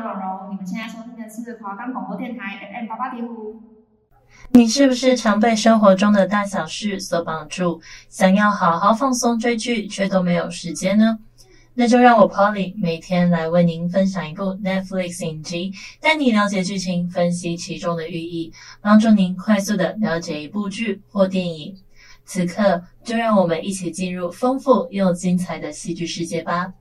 蓉蓉，你们现在收听的是华冈广播电台 FM 八八点五。你是不是常被生活中的大小事所绑住，想要好好放松追剧，却都没有时间呢？那就让我 Polly 每天来为您分享一部 Netflix 影集，带你了解剧情，分析其中的寓意，帮助您快速的了解一部剧或电影。此刻，就让我们一起进入丰富又精彩的戏剧世界吧。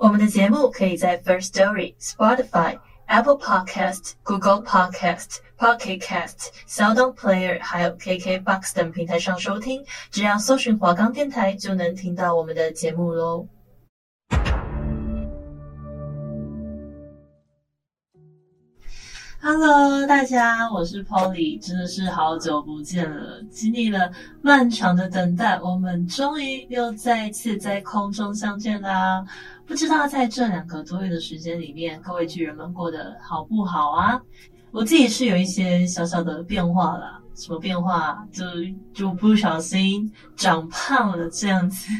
我们的节目可以在 First Story、Spotify、Apple Podcast、Google Podcast、Pocket Cast、SoundOn Player，还有 KKBox 等平台上收听。只要搜寻华冈电台，就能听到我们的节目喽。Hello，大家，我是 Polly，真的是好久不见了。经历了漫长的等待，我们终于又再次在空中相见啦！不知道在这两个多月的时间里面，各位巨人们过得好不好啊？我自己是有一些小小的变化啦。什么变化？就就不小心长胖了这样子。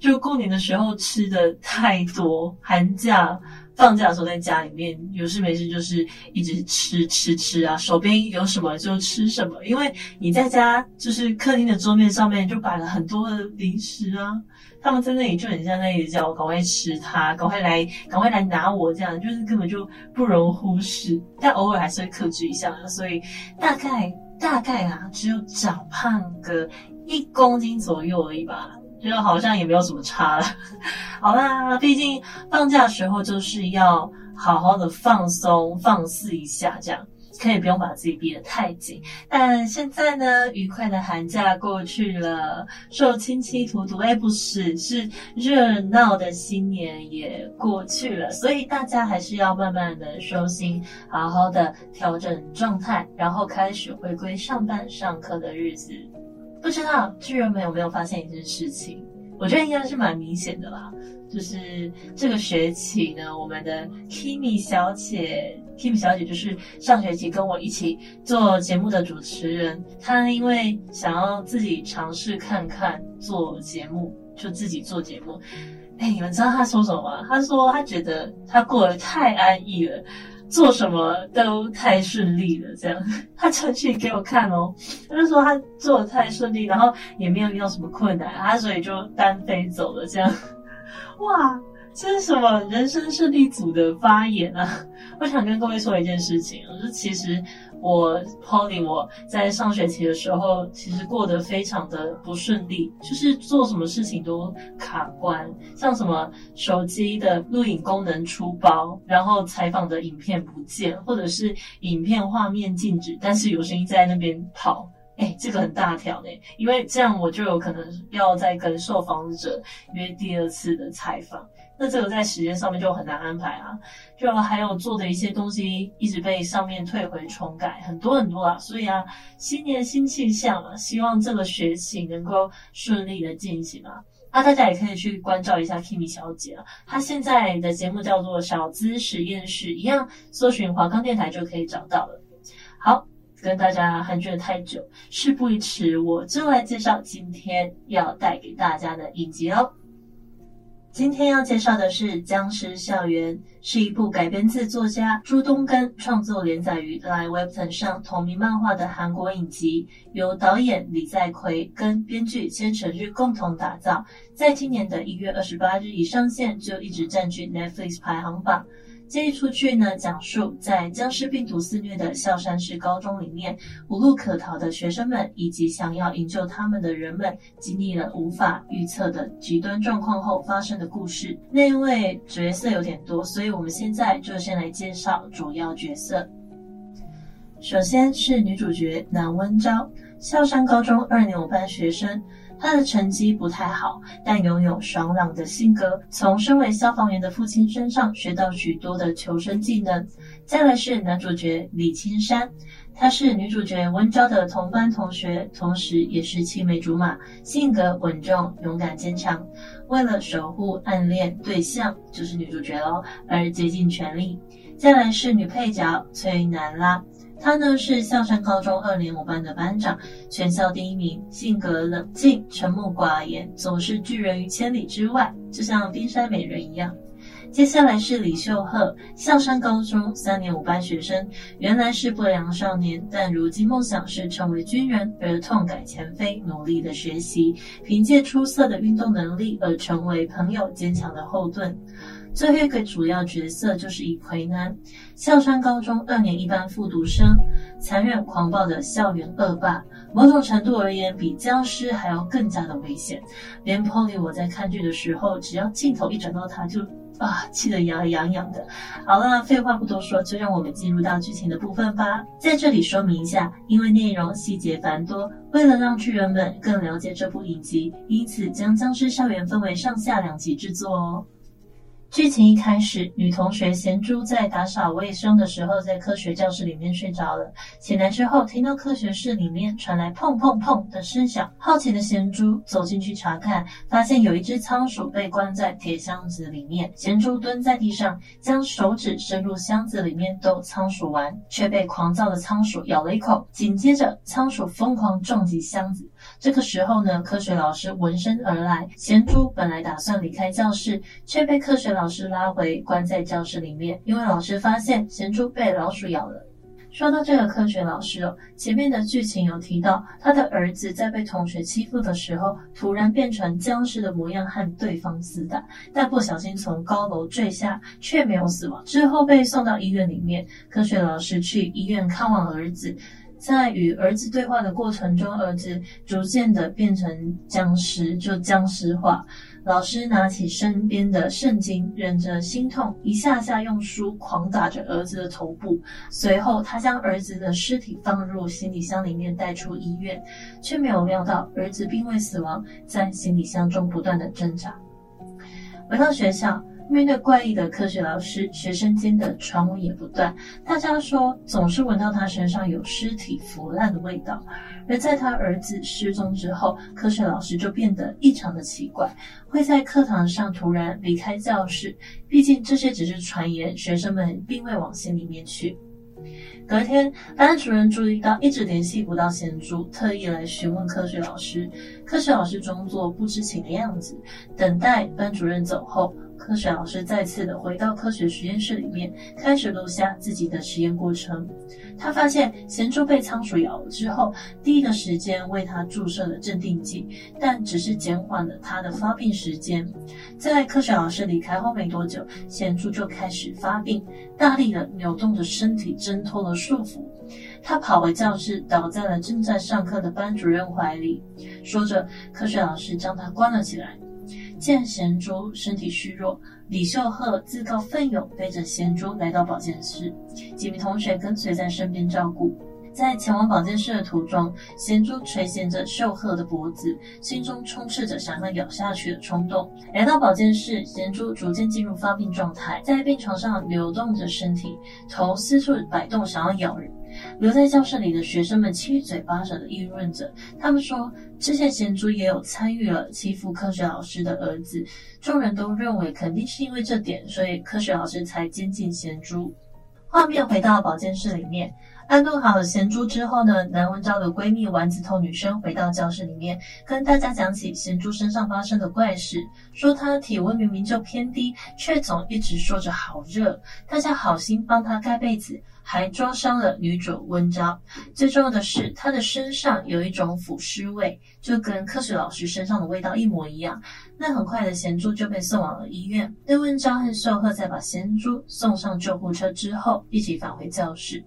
就过年的时候吃的太多，寒假。放假的时候在家里面有事没事就是一直吃吃吃啊，手边有什么就吃什么，因为你在家就是客厅的桌面上面就摆了很多的零食啊，他们在那里就很像在一直叫我赶快吃它，赶快来赶快来拿我这样，就是根本就不容忽视，但偶尔还是会克制一下，所以大概大概啊只有长胖个一公斤左右而已吧。就好像也没有什么差了，好啦，毕竟放假的时候就是要好好的放松放肆一下，这样可以不用把自己逼得太紧。但现在呢，愉快的寒假过去了，受亲戚荼毒，哎，不是，是热闹的新年也过去了，所以大家还是要慢慢的收心，好好的调整状态，然后开始回归上班上课的日子。不知道巨人们有没有发现一件事情？我觉得应该是蛮明显的啦，就是这个学期呢，我们的 Kimi 小姐，Kimi 小姐就是上学期跟我一起做节目的主持人，她因为想要自己尝试看看做节目，就自己做节目。哎，你们知道她说什么吗？她说她觉得她过得太安逸了。做什么都太顺利了，这样。他传讯给我看哦，他就说他做的太顺利，然后也没有遇到什么困难，他所以就单飞走了，这样，哇，这是什么人生胜利组的发言啊？我想跟各位说一件事情，就是其实。我 Polly，我在上学期的时候，其实过得非常的不顺利，就是做什么事情都卡关，像什么手机的录影功能出包，然后采访的影片不见，或者是影片画面静止，但是有声音在那边跑，哎，这个很大条嘞，因为这样我就有可能要再跟受访者约第二次的采访。那这个在时间上面就很难安排啊，就还有做的一些东西一直被上面退回重改，很多很多啊，所以啊，新年新气象啊，希望这个学期能够顺利的进行啊。那大家也可以去关照一下 Kimi 小姐啊，她现在的节目叫做小资实验室，一样搜寻华冈电台就可以找到了。好，跟大家寒暄太久，事不宜迟，我就来介绍今天要带给大家的影集哦。今天要介绍的是《僵尸校园》，是一部改编自作家朱东根创作连载于 LINE Webton 上同名漫画的韩国影集，由导演李在奎跟编剧千成日共同打造，在今年的一月二十八日一上线就一直占据 Netflix 排行榜。这一出剧呢，讲述在僵尸病毒肆虐的孝山市高中里面，无路可逃的学生们以及想要营救他们的人们，经历了无法预测的极端状况后发生的故事。那因为角色有点多，所以我们现在就先来介绍主要角色。首先是女主角南温昭，孝山高中二年五班学生。他的成绩不太好，但拥有爽朗的性格，从身为消防员的父亲身上学到许多的求生技能。再来是男主角李青山，他是女主角温昭的同班同学，同时也是青梅竹马，性格稳重、勇敢、坚强，为了守护暗恋对象，就是女主角喽，而竭尽全力。再来是女配角崔南拉。他呢是象山高中二年五班的班长，全校第一名，性格冷静、沉默寡言，总是拒人于千里之外，就像冰山美人一样。接下来是李秀赫，象山高中三年五班学生，原来是不良少年，但如今梦想是成为军人，而痛改前非，努力的学习，凭借出色的运动能力而成为朋友坚强的后盾。最后一个主要角色就是李奎南，孝川高中二年一班复读生，残忍狂暴的校园恶霸，某种程度而言比僵尸还要更加的危险。连 Poly 我在看剧的时候，只要镜头一转到他就。啊，气得牙痒痒的。好了，废话不多说，就让我们进入到剧情的部分吧。在这里说明一下，因为内容细节繁多，为了让剧人们更了解这部影集，因此将《僵尸校园》分为上下两集制作哦。剧情一开始，女同学贤珠在打扫卫生的时候，在科学教室里面睡着了。醒来之后，听到科学室里面传来砰砰砰的声响。好奇的贤珠走进去查看，发现有一只仓鼠被关在铁箱子里面。贤珠蹲在地上，将手指伸入箱子里面逗仓鼠玩，却被狂躁的仓鼠咬了一口。紧接着，仓鼠疯狂撞击箱子。这个时候呢，科学老师闻声而来。贤珠本来打算离开教室，却被科学老师拉回，关在教室里面。因为老师发现贤珠被老鼠咬了。说到这个科学老师哦，前面的剧情有提到，他的儿子在被同学欺负的时候，突然变成僵尸的模样和对方厮打，但不小心从高楼坠下，却没有死亡。之后被送到医院里面，科学老师去医院看望儿子。在与儿子对话的过程中，儿子逐渐的变成僵尸，就僵尸化。老师拿起身边的圣经，忍着心痛，一下下用书狂打着儿子的头部。随后，他将儿子的尸体放入行李箱里面，带出医院，却没有料到儿子并未死亡，在行李箱中不断的挣扎。回到学校。面对怪异的科学老师，学生间的传闻也不断。大家说总是闻到他身上有尸体腐烂的味道。而在他儿子失踪之后，科学老师就变得异常的奇怪，会在课堂上突然离开教室。毕竟这些只是传言，学生们并未往心里面去。隔天，班主任注意到一直联系不到贤珠，特意来询问科学老师。科学老师装作不知情的样子，等待班主任走后，科学老师再次的回到科学实验室里面，开始录下自己的实验过程。他发现贤珠被仓鼠咬了之后，第一个时间为他注射了镇定剂，但只是减缓了他的发病时间。在科学老师离开后没多久，贤珠就开始发病，大力的扭动着身体，挣脱了束缚。他跑回教室，倒在了正在上课的班主任怀里，说着，科学老师将他关了起来。见贤珠身体虚弱，李秀赫自告奋勇背着贤珠来到保健室，几名同学跟随在身边照顾。在前往保健室的途中，贤珠垂涎着秀赫的脖子，心中充斥着想要咬下去的冲动。来到保健室，贤珠逐渐进入发病状态，在病床上扭动着身体，头四处摆动，想要咬人。留在教室里的学生们七嘴八舌的议论着，他们说，之前贤珠也有参与了欺负科学老师的儿子，众人都认为肯定是因为这点，所以科学老师才监禁贤珠。画面回到保健室里面，安顿好了贤珠之后呢，南文昭的闺蜜丸子头女生回到教室里面，跟大家讲起贤珠身上发生的怪事，说她体温明明就偏低，却总一直说着好热，大家好心帮她盖被子。还抓伤了女主温昭，最重要的是，她的身上有一种腐尸味，就跟科学老师身上的味道一模一样。那很快的，贤珠就被送往了医院。那温昭和秀赫在把贤珠送上救护车之后，一起返回教室。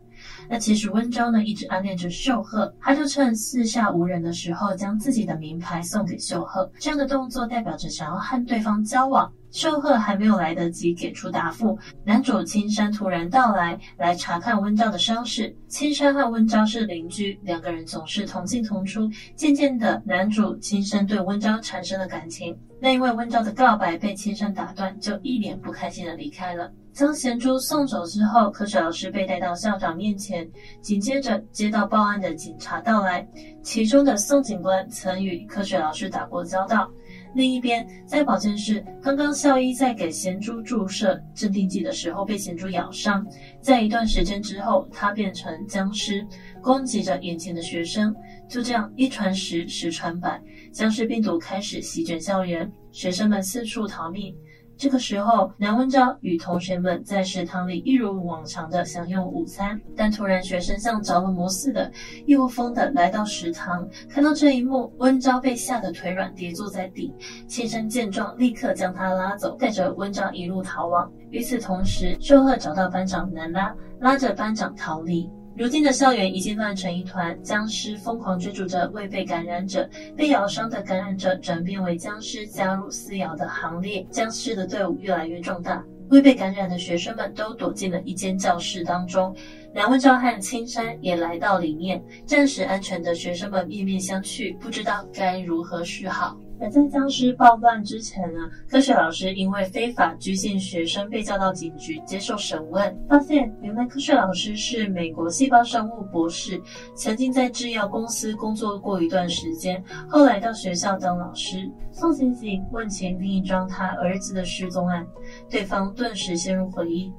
那其实温昭呢，一直暗恋着秀赫，他就趁四下无人的时候，将自己的名牌送给秀赫。这样的动作代表着想要和对方交往。秀赫还没有来得及给出答复，男主青山突然到来，来查看温昭的伤势。青山和温昭是邻居，两个人总是同进同出。渐渐的，男主青山对温昭产生了感情。那因为温昭的告白被青山打断，就一脸不开心的离开了。将贤珠送走之后，科学老师被带到校长面前，紧接着接到报案的警察到来，其中的宋警官曾与科学老师打过交道。另一边，在保健室，刚刚校医在给贤珠注射镇定剂的时候被贤珠咬伤，在一段时间之后，他变成僵尸，攻击着眼前的学生。就这样一传十，十传百，僵尸病毒开始席卷校园，学生们四处逃命。这个时候，南温昭与同学们在食堂里一如往常的享用午餐，但突然学生像着了魔似的，一窝蜂的来到食堂。看到这一幕，温昭被吓得腿软，跌坐在地。青山见状，立刻将他拉走，带着温昭一路逃亡。与此同时，秀鹤找到班长南拉，拉着班长逃离。如今的校园已经乱成一团，僵尸疯狂追逐着未被感染者，被咬伤的感染者转变为僵尸，加入撕咬的行列，僵尸的队伍越来越壮大。未被感染的学生们都躲进了一间教室当中，梁文昭和青山也来到里面，暂时安全的学生们面面相觑，不知道该如何是好。而在僵尸暴乱之前呢，科学老师因为非法拘禁学生被叫到警局接受审问，发现原来科学老师是美国细胞生物博士，曾经在制药公司工作过一段时间，后来到学校当老师。宋刑警问起另一桩他儿子的失踪案，对方顿时陷入回忆。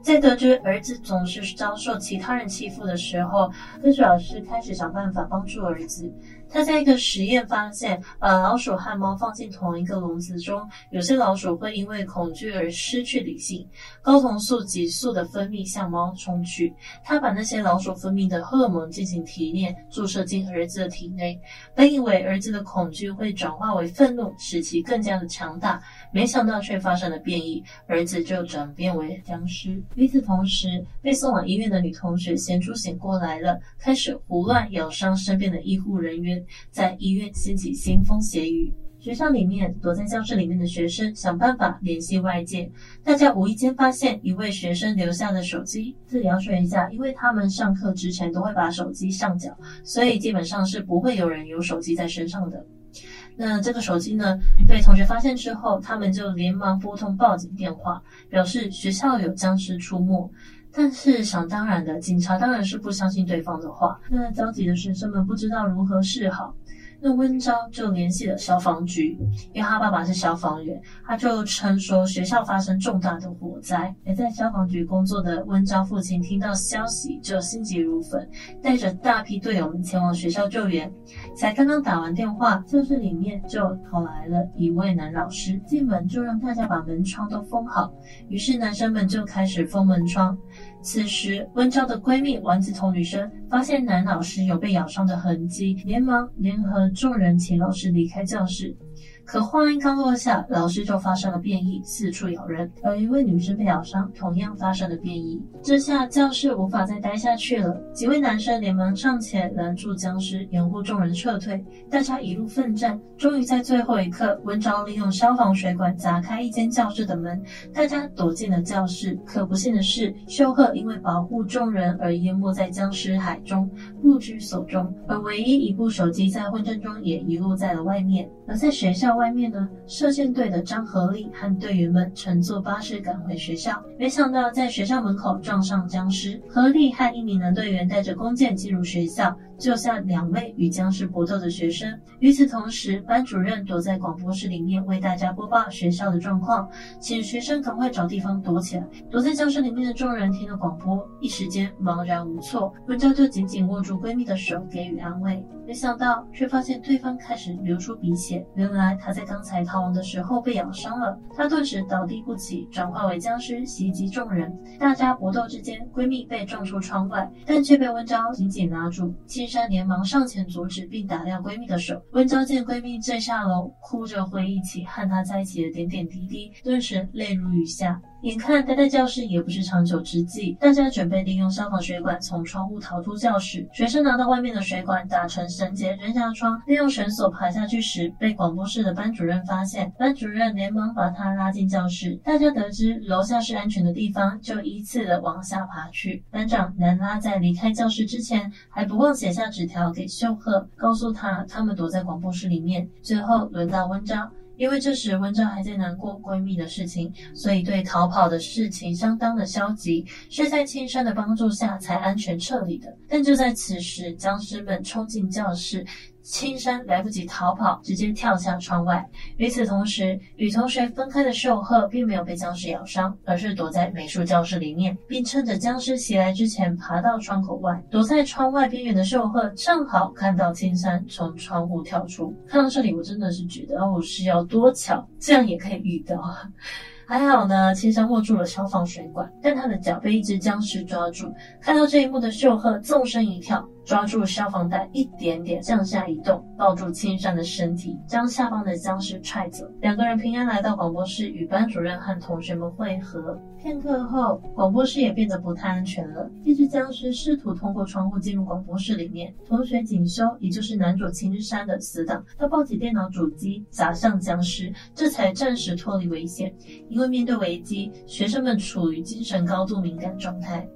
在得知儿子总是遭受其他人欺负的时候，科学老师开始想办法帮助儿子。他在一个实验发现，把老鼠和猫放进同一个笼子中，有些老鼠会因为恐惧而失去理性，睾酮素急速的分泌向猫冲去。他把那些老鼠分泌的荷尔蒙进行提炼，注射进儿子的体内。本以为儿子的恐惧会转化为愤怒，使其更加的强大，没想到却发生了变异，儿子就转变为僵尸。与此同时，被送往医院的女同学咸珠醒过来了，开始胡乱咬伤身边的医护人员。在医院掀起腥风血雨，学校里面躲在教室里面的学生想办法联系外界。大家无意间发现一位学生留下的手机。这里要说一下，因为他们上课之前都会把手机上缴，所以基本上是不会有人有手机在身上的。那这个手机呢，被同学发现之后，他们就连忙拨通报警电话，表示学校有僵尸出没。但是想当然的，警察当然是不相信对方的话。那焦急的学生们不知道如何是好。那温昭就联系了消防局，因为他爸爸是消防员，他就称说学校发生重大的火灾。而在消防局工作的温昭父亲听到消息就心急如焚，带着大批队友们前往学校救援。才刚刚打完电话，教室里面就跑来了一位男老师，进门就让大家把门窗都封好。于是男生们就开始封门窗。此时，温昭的闺蜜丸子头女生发现男老师有被咬伤的痕迹，连忙联合众人请老师离开教室。可话音刚落下，老师就发生了变异，四处咬人。而一位女生被咬伤，同样发生了变异。这下教室无法再待下去了，几位男生连忙上前拦住僵尸，掩护众人撤退。大家一路奋战，终于在最后一刻，温昭利用消防水管砸开一间教室的门，大家躲进了教室。可不幸的是，秀鹤因为保护众人而淹没在僵尸海中，不知所终。而唯一一部手机在混战中也遗落在了外面。而在学校外面呢，射箭队的张和力和队员们乘坐巴士赶回学校，没想到在学校门口撞上僵尸。和力和一名男队员带着弓箭进入学校，救下两位与僵尸搏斗的学生。与此同时，班主任躲在广播室里面为大家播报学校的状况，请学生赶快找地方躲起来。躲在教室里面的众人听了广播，一时间茫然无措。温昭就紧紧握住闺蜜的手，给予安慰。没想到，却发现对方开始流出鼻血。原来她在刚才逃亡的时候被咬伤了，她顿时倒地不起，转化为僵尸袭击众人。大家搏斗之间，闺蜜被撞出窗外，但却被温昭紧紧拉住。青山连忙上前阻止，并打掉闺蜜的手。温昭见闺蜜坠下楼，哭着回忆起和她在一起的点点滴滴，顿时泪如雨下。眼看待在教室也不是长久之计，大家准备利用消防水管从窗户逃出教室。学生拿到外面的水管打成绳结扔下窗，利用绳索爬下去时，被广播室的班主任发现。班主任连忙把他拉进教室。大家得知楼下是安全的地方，就依次的往下爬去。班长南拉在离开教室之前，还不忘写下纸条给秀鹤，告诉他他们躲在广播室里面。最后轮到温昭。因为这时温昭还在难过闺蜜的事情，所以对逃跑的事情相当的消极，是在青山的帮助下才安全撤离的。但就在此时，僵尸们冲进教室。青山来不及逃跑，直接跳下窗外。与此同时，与同学分开的秀鹤并没有被僵尸咬伤，而是躲在美术教室里面，并趁着僵尸袭来之前爬到窗口外。躲在窗外边缘的秀鹤正好看到青山从窗户跳出。看到这里，我真的是觉得哦，是要多巧，这样也可以遇到。还好呢，青山握住了消防水管，但他的脚被一只僵尸抓住。看到这一幕的秀赫纵身一跳。抓住消防带，一点点向下移动，抱住青山的身体，将下方的僵尸踹走。两个人平安来到广播室，与班主任和同学们会合。片刻后，广播室也变得不太安全了。一只僵尸试图通过窗户进入广播室里面。同学锦修，也就是男主青山的死党，他抱起电脑主机砸向僵尸，这才暂时脱离危险。因为面对危机，学生们处于精神高度敏感状态。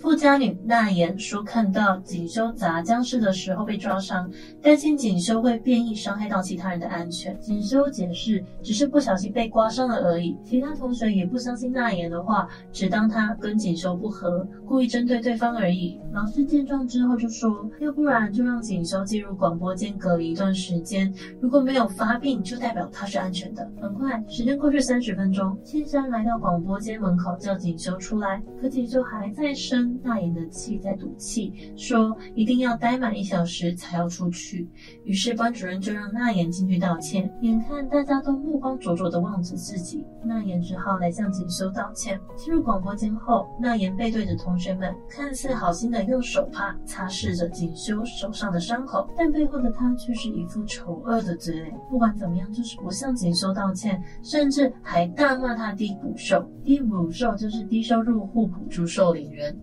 富家女娜妍说：“看到锦修砸僵尸的时候被抓伤，担心锦修会变异伤害到其他人的安全。”锦修解释：“只是不小心被刮伤了而已。”其他同学也不相信娜妍的话，只当他跟锦修不合，故意针对对方而已。老师见状之后就说：“要不然就让锦修进入广播间隔离一段时间，如果没有发病，就代表他是安全的。”很快，时间过去三十分钟，青山来到广播间门口叫锦修出来，可锦修还在生。娜妍的气在赌气，说一定要待满一小时才要出去。于是班主任就让娜妍进去道歉。眼看大家都目光灼灼地望着自己，娜妍只好来向锦修道歉。进入广播间后，娜妍背对着同学们，看似好心的用手帕擦拭着锦修手上的伤口，但背后的她却是一副丑恶的嘴脸。不管怎么样，就是不向锦修道歉，甚至还大骂他低补兽。低补兽就是低收入户补助受领人。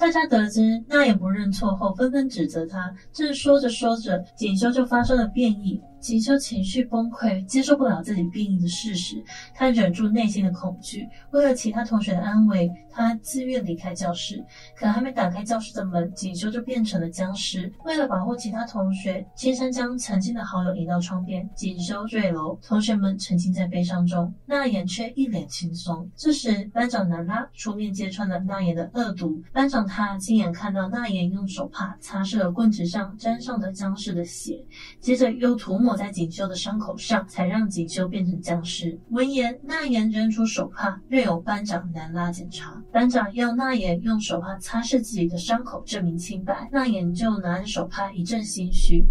大家得知那也不认错后，纷纷指责他。正说着说着，锦修就发生了变异。锦修情绪崩溃，接受不了自己变异的事实，他忍住内心的恐惧，为了其他同学的安危，他自愿离开教室。可还没打开教室的门，锦修就变成了僵尸。为了保护其他同学，青山将曾经的好友引到窗边，锦修坠楼，同学们沉浸在悲伤中，娜妍却一脸轻松。这时，班长南拉出面揭穿了娜妍的恶毒。班长他亲眼看到娜妍用手帕擦拭了棍子上沾上的僵尸的血，接着又涂抹。抹在锦绣的伤口上，才让锦绣变成僵尸。闻言，娜妍扔出手帕，任由班长南拉检查。班长要娜妍用手帕擦拭自己的伤口，证明清白。娜妍就拿着手帕一阵心虚。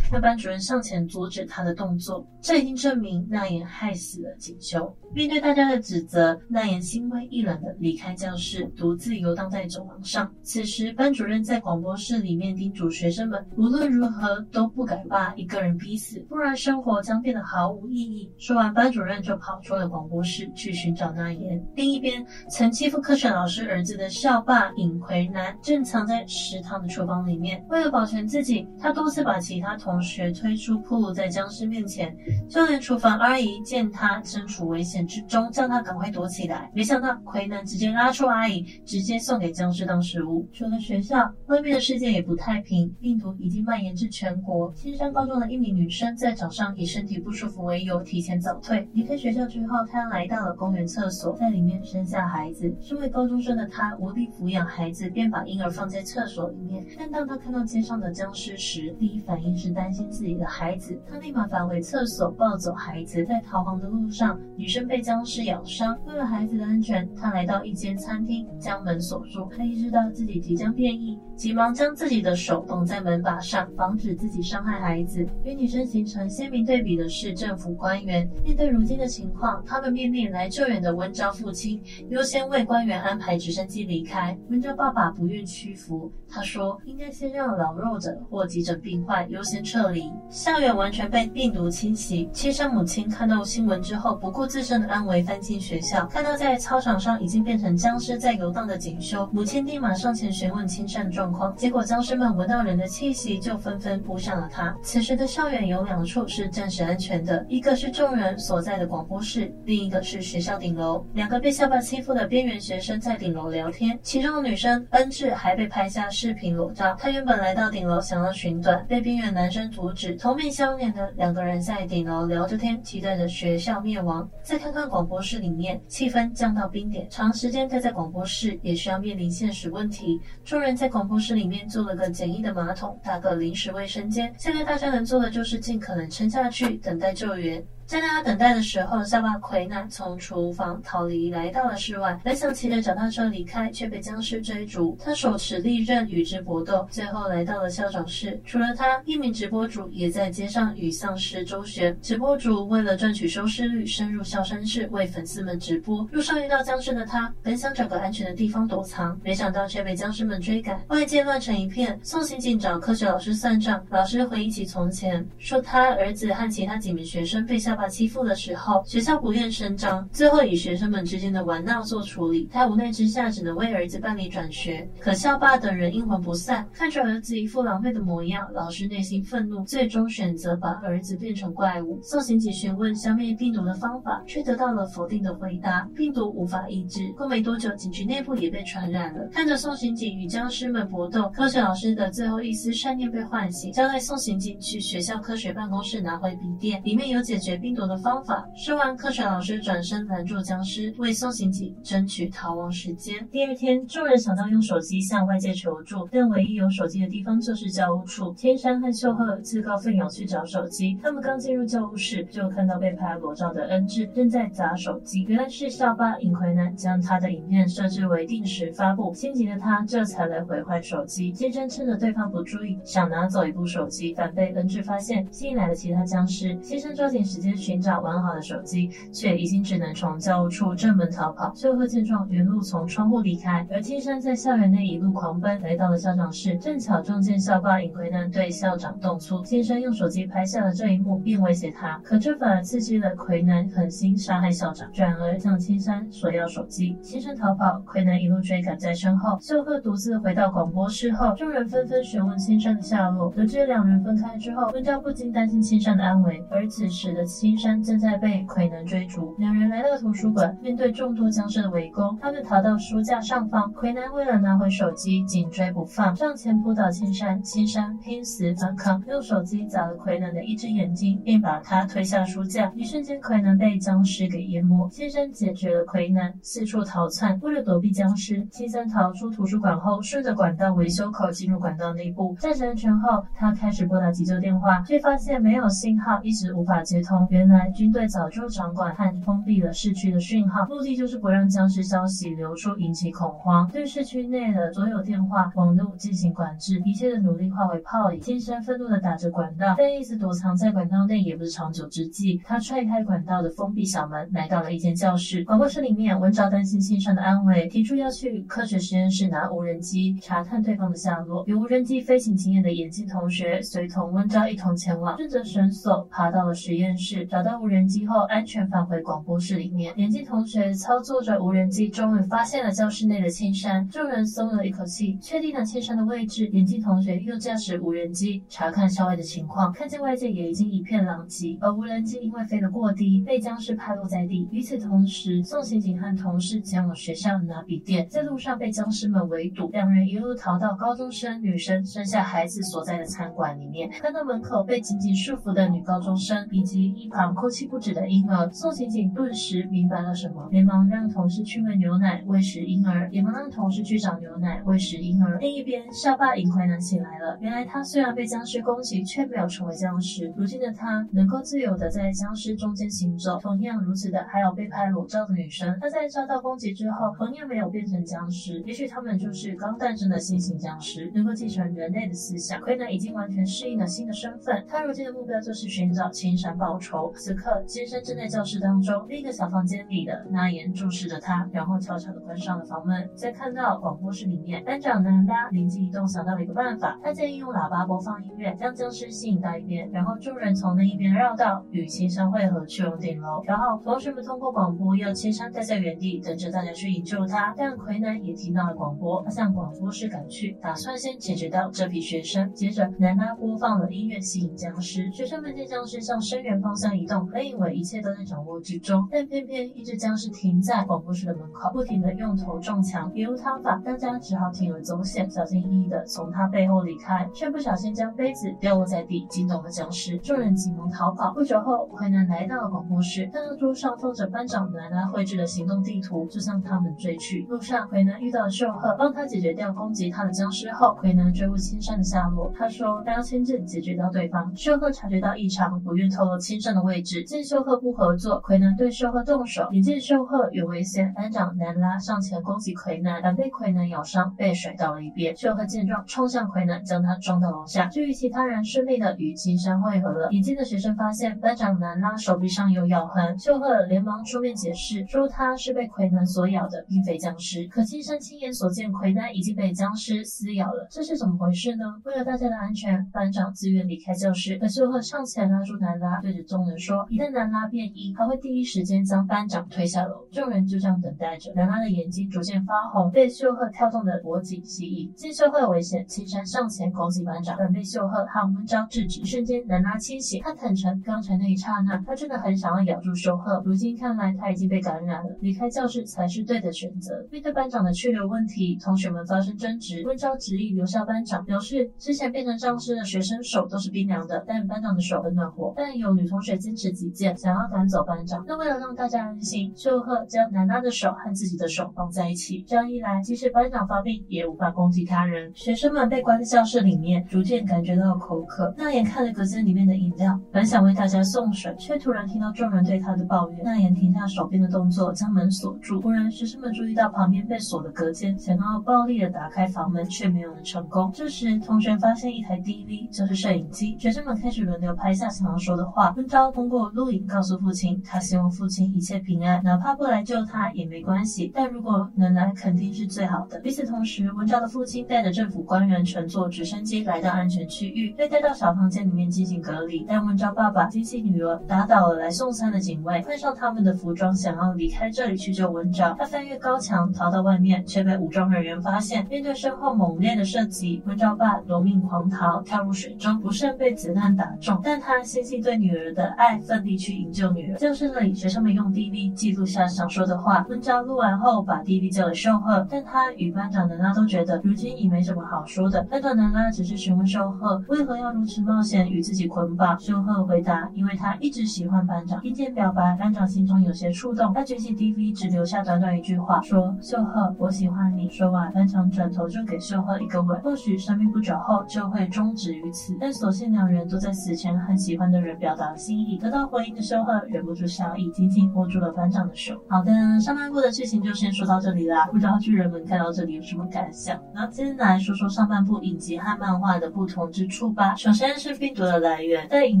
那班主任上前阻止他的动作，这已经证明娜妍害死了锦绣。面对大家的指责，娜妍心灰意冷的离开教室，独自游荡在走廊上。此时，班主任在广播室里面叮嘱学生们，无论如何都不敢把一个人逼死，不然生活将变得毫无意义。说完，班主任就跑出了广播室去寻找娜妍。另一边，曾欺负科学老师儿子的校霸尹奎南正藏在食堂的厨房里面。为了保全自己，他多次把其他同学推出，暴露在僵尸面前。就连厨房阿姨见他身处危险之中，叫他赶快躲起来。没想到奎南直接拉住阿姨，直接送给僵尸当食物。除了学校，外面的世界也不太平，病毒已经蔓延至全国。青山高中的一名女生在早上以身体不舒服为由提前早退。离开学校之后，她来到了公园厕所，在里面生下孩子。身为高中生的她无力抚养孩子，便把婴儿放在厕所里面。但当她看到街上的僵尸时，第一反应是担心自己的孩子，她立马返回厕所抱走孩子。在逃亡的路上，女生被僵尸咬伤。为了孩子的安全，她来到一间餐厅，将门锁住。她意识到自己即将变异，急忙将自己的手绑在门把上，防止自己伤害孩子。与女生形成鲜明对比的是政府官员。面对如今的情况，他们命令来救援的温昭父亲优先为官员安排直升机离开。温昭爸爸不愿屈服，他说应该先让老弱者或急诊病患优先撤离。校园完全被病毒侵袭，青山母亲看到新闻之后，不顾自身的安危，翻进学校，看到在操场上已经变成僵尸在游荡的锦修，母亲立马上前询问青山状况。结果僵尸们闻到人的气息，就纷纷扑向了他。此时的校园有两处是暂时安全的，一个是众人所在的广播室，另一个是学校顶楼。两个被校霸欺负的边缘学生在顶楼聊天，其中的女生恩智还被拍下视频裸照。她原本来到顶楼想要寻短，被边缘男生阻止。同病相怜的两个人在顶楼聊着天，期待着学校灭亡。再看看广播室里面，气氛降到冰点，长时间待在广播室也需要面临现实问题。众人在广播室里面做了个简易的马桶，搭个临时卫生间。现在大家能做的就是尽可可能撑下去，等待救援。在大家等待的时候，校霸魁南从厨房逃离，来到了室外。本想骑着脚踏车离开，却被僵尸追逐。他手持利刃与之搏斗，最后来到了校长室。除了他，一名直播主也在街上与丧尸周旋。直播主为了赚取收视率，深入校山室为粉丝们直播。路上遇到僵尸的他，本想找个安全的地方躲藏，没想到却被僵尸们追赶，外界乱成一片。宋刑警找科学老师算账，老师回忆起从前，说他儿子和其他几名学生被校霸欺负的时候，学校不愿声张，最后以学生们之间的玩闹做处理。他无奈之下，只能为儿子办理转学。可校霸等人阴魂不散，看着儿子一副狼狈的模样，老师内心愤怒，最终选择把儿子变成怪物。宋刑警询问消灭病毒的方法，却得到了否定的回答：病毒无法抑制。过没多久，警局内部也被传染了。看着宋刑警与僵尸们搏斗，科学老师的最后一丝善念被唤醒，交代宋刑警去学校科学办公室拿回笔电，里面有解决病毒的方法。说完，科学老师转身拦住僵尸，为宋刑警争取逃亡时间。第二天，众人想到用手机向外界求助，但唯一有手机的地方就是教务处。千山和秀赫自告奋勇去找手机。他们刚进入教务室，就看到被拍裸照的恩智正在砸手机。原来是校霸尹奎南将他的影片设置为定时发布，心急的他这才来毁坏手机。千山趁着对方不注意，想拿走一部手机，反被恩智发现，吸引来了其他僵尸。千山抓紧时间寻找完好的手机，却已经只能从教务处正门逃跑。秀赫见状，原路从窗户离开，而青山在校园内一路狂奔，来到了校长室，正巧撞见校霸尹奎南对校长动粗。青山用手机拍下了这一幕，并威胁他，可这反而刺激了奎南狠心杀害校长，转而向青山索要手机。青山逃跑，奎南一路追赶在身后。秀赫独自回到广播室后，众人纷纷询问青山的下落。得知两人分开之后，温昭不禁担心青山的安危，而此时的青青山正在被奎南追逐。两人来到图书馆，面对众多僵尸的围攻，他们逃到书架上方。奎南为了拿回手机，紧追不放，上前扑倒青山。青山拼死反抗，用手机砸了奎南的一只眼睛，并把他推下书架。一瞬间，奎南被僵尸给淹没。青山解决了奎南，四处逃窜。为了躲避僵尸，青山逃出图书馆后，顺着管道维修口进入管道内部。暂时安全后，他开始拨打急救电话，却发现没有信号，一直无法接通。原来军队早就掌管和封闭了市区的讯号，目的就是不让僵尸消息流出，引起恐慌，对市区内的所有电话、网络进行管制。一切的努力化为泡影。千山愤怒地打着管道，但一直躲藏在管道内也不是长久之计。他踹开管道的封闭小门，来到了一间教室。广播室里面，温昭担心千山的安危，提出要去科学实验室拿无人机查探对方的下落。有无人机飞行经验的眼镜同学随同温昭一同前往，顺着绳索爬到了实验室，找到无人机后安全返回广播室里面。眼镜同学操作着无人机，终于发现了教室内的青山。众人松了一口气，确定了青山的位置。眼镜同学又驾驶无人机查看校外的情况，看见外界也已经一片狼藉，而无人机因为飞得过低，被僵尸拍落在地。与此同时，宋刑警和同事前往学校拿笔电，在路上被僵尸们围堵，两人一路逃到高中生女生生下孩子所在的餐馆里面，看到门口被紧紧束缚的女高中生以及一旁哭泣不止的婴儿，宋刑警顿时明白了什么，连忙让同事去喂牛奶喂食婴儿，也忙让同事去找牛奶喂食婴儿。另一边，校霸尹奎南醒来了，原来他虽然被僵尸攻击，却没有成为僵尸。如今的他能够自由的在僵尸中间行走。同样如此的，还有被拍裸照的女生，她在遭到攻击之后，同样没有变成僵尸。也许他们就是刚诞生的新型僵尸，能够继承人类的思想。奎南已经完全适应了新的身份，他如今的目标就是寻找青山报仇。此刻，千山正在教室当中，另一个小房间里的那言注视着他，然后悄悄地关上了房门。再看到广播室里面，班长南拉灵机一动，想到了一个办法，他建议用喇叭播放音乐，将僵尸吸引到一边，然后众人从那一边绕道与千山会合去往顶楼。然后同学们通过广播要千山待在原地，等着大家去营救他。但奎南也听到了广播，他向广播室赶去，打算先解决掉这批学生。接着南拉播放了音乐吸引僵尸，学生们见僵尸向声源方向移动，本以为一切都在掌握之中，但偏偏一只僵尸停在广播室的门口，不停地用头撞墙，别无他法，大家只好铤而走险，小心翼翼地从他背后离开，却不小心将杯子掉落在地，惊动了僵尸，众人急忙逃跑。不久后，奎南来到了广播室，看到桌上放着班长南拉绘制的行动地图，就向他们追去。路上，奎南遇到了秀赫，帮他解决掉攻击他的僵尸后，奎南追问青山的下落。他说他要亲自解决掉对方。秀赫察觉到异常，不愿透露千山的的位置。见秀赫不合作，魁南对秀赫动手。眼见秀赫有危险，班长南拉上前攻击魁南，但被魁南咬伤，被甩到了一边。秀赫见状，冲向魁南，将他撞到楼下。至于其他人顺利的与青山会合了。眼尖的学生发现班长南拉手臂上有咬痕，秀赫连忙出面解释，说他是被魁南所咬的，并非僵尸。可青山亲眼所见，魁南已经被僵尸撕咬了，这是怎么回事呢？为了大家的安全，班长自愿离开教室。可秀赫上前拉住南拉，对着众人说：“一旦南拉变异，他会第一时间将班长推下楼。”众人就这样等待着。南拉的眼睛逐渐发红，被秀赫跳动的脖颈吸引。见秀赫有危险，青山上前攻击班长，但被秀赫和温昭制止。瞬间，南拉清醒，他坦诚，刚才那一刹那，他真的很想要咬住秀赫。如今看来，他已经被感染了，离开教室才是对的选择。面对班长的去留问题，同学们发生争执。温昭执意留下班长，表示之前变成丧尸的学生手都是冰凉的，但班长的手很暖和。但有女同学坚持己见，想要赶走班长。那为了让大家安心，秀赫将南拉的手和自己的手绑在一起，这样一来，即使班长发病，也无法攻击他人。学生们被关在教室里面，逐渐感觉到口渴。那眼看着隔间里面的饮料，本想为大家送水，却突然听到众人对他的抱怨。那眼停下手边的动作，将门锁住。忽然，学生们注意到旁边被锁的隔间，想要暴力的打开房门，却没有能成功。这时，同学发现一台 DV，就是摄影机。学生们开始轮流拍下想要说的话。温昭通过录影告诉父亲，他希望父亲一切平安，哪怕不来救他也没关系，但如果能来，肯定是最好的。与此同时，文昭的父亲带着政府官员乘坐直升机来到安全区域，被带到小房间里面进行隔离。但文昭爸爸及其女儿打倒了来送餐的警卫，换上他们的服装，想要离开这里去救文昭。他翻越高墙逃到外面，却被武装人员发现。面对身后猛烈的射击，文昭爸夺命狂逃，跳入水中，不慎被子弹打中。但他细细对女儿的爱，奋力去营救女儿。教室里，学生们用 DV 记录下想说的话。温昭录完后，把 DV 交给秀赫，但他与班长南拉都觉得如今已没什么好说的。班长南拉只是询问秀赫为何要如此冒险与自己捆绑。秀赫回答，因为他一直喜欢班长。听见表白，班长心中有些触动，他举起 DV，只留下短短一句话，说：“秀赫，我喜欢你。”说完，班长转头就给秀赫一个吻。或许生命不久后就会终止于此，但所幸两人都在死前很喜欢的人表达了心得到回应的秀赫忍不住笑意，紧紧握住了班长的手。好的，上半部的剧情就先说到这里啦。不知道巨人们看到这里有什么感想？那今天来说说上半部影集和漫画的不同之处吧。首先是病毒的来源，在影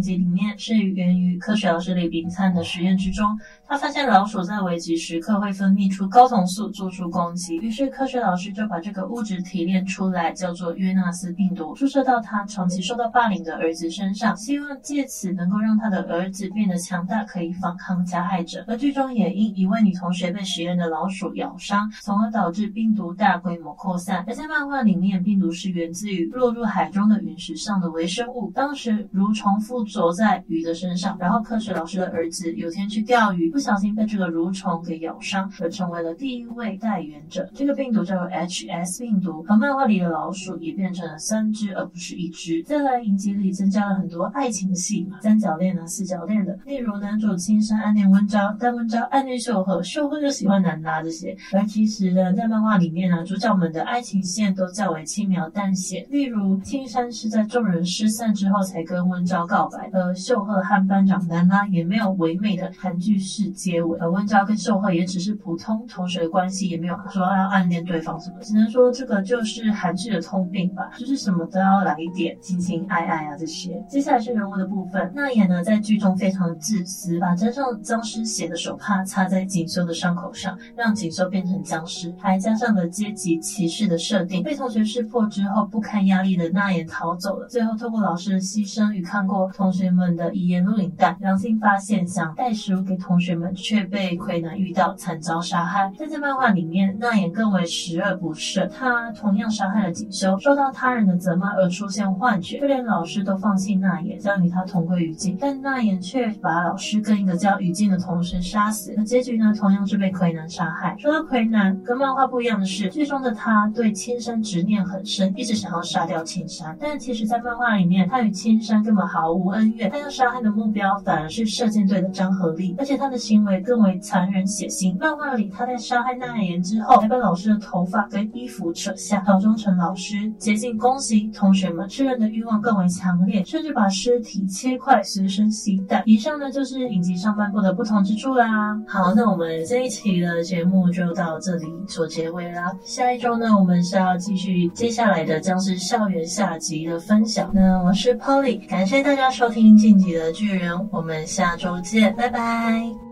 集里面是源于科学老师李炳灿的实验之中。他发现老鼠在危急时刻会分泌出睾酮素做出攻击，于是科学老师就把这个物质提炼出来，叫做约纳斯病毒，注射到他长期受到霸凌的儿子身上，希望借此能够让他的儿子变得强大，可以反抗加害者。而剧中也因一位女同学被实验的老鼠咬伤，从而导致病毒大规模扩散。而在漫画里面，病毒是源自于落入海中的陨石上的微生物，当时蠕虫附着在鱼的身上，然后科学老师的儿子有天去钓鱼。不小心被这个蠕虫给咬伤，而成为了第一位带原者。这个病毒叫做 HS 病毒，和漫画里的老鼠也变成了三只，而不是一只。再来，影集里增加了很多爱情戏嘛，三角恋啊、四角恋的。例如男主青山暗恋温昭，但温昭暗恋秀赫，秀赫就喜欢南拉这些。而其实呢，在漫画里面呢，主角们的爱情线都较为轻描淡写。例如青山是在众人失散之后才跟温昭告白，而秀赫和班长南拉也没有唯美的韩剧式。接吻，而温昭跟秀赫也只是普通同学的关系，也没有说要暗恋对方什么，只能说这个就是韩剧的通病吧，就是什么都要来一点情情爱爱啊这些。接下来是人物的部分，那言呢在剧中非常的自私，把沾上僵尸血的手帕擦在锦绣的伤口上，让锦绣变成僵尸，还加上了阶级歧视的设定。被同学识破之后，不堪压力的那言逃走了，最后透过老师的牺牲与看过同学们的遗言录影带，良心发现，想带食物给同学们。们却被魁南遇到，惨遭杀害。但在漫画里面，那也更为十恶不赦。他同样杀害了锦绣，受到他人的责骂而出现幻觉，就连老师都放弃那也，将与他同归于尽。但那也却把老师跟一个叫于静的同学杀死。那结局呢，同样是被魁南杀害。说到魁南，跟漫画不一样的是，剧中的他对青山执念很深，一直想要杀掉青山。但其实，在漫画里面，他与青山根本毫无恩怨，他要杀害的目标反而是射箭队的张合力，而且他的。行为更为残忍血腥。漫画里，他在杀害那言之后，还把老师的头发跟衣服扯下，乔装成老师，竭尽攻击同学们。吃人的欲望更为强烈，甚至把尸体切块随身携带。以上呢，就是影集上半部的不同之处啦。好，那我们这一期的节目就到这里做结尾啦。下一周呢，我们是要继续接下来的将是校园下集的分享。那我是 Polly，感谢大家收听《晋级的巨人》，我们下周见，拜拜。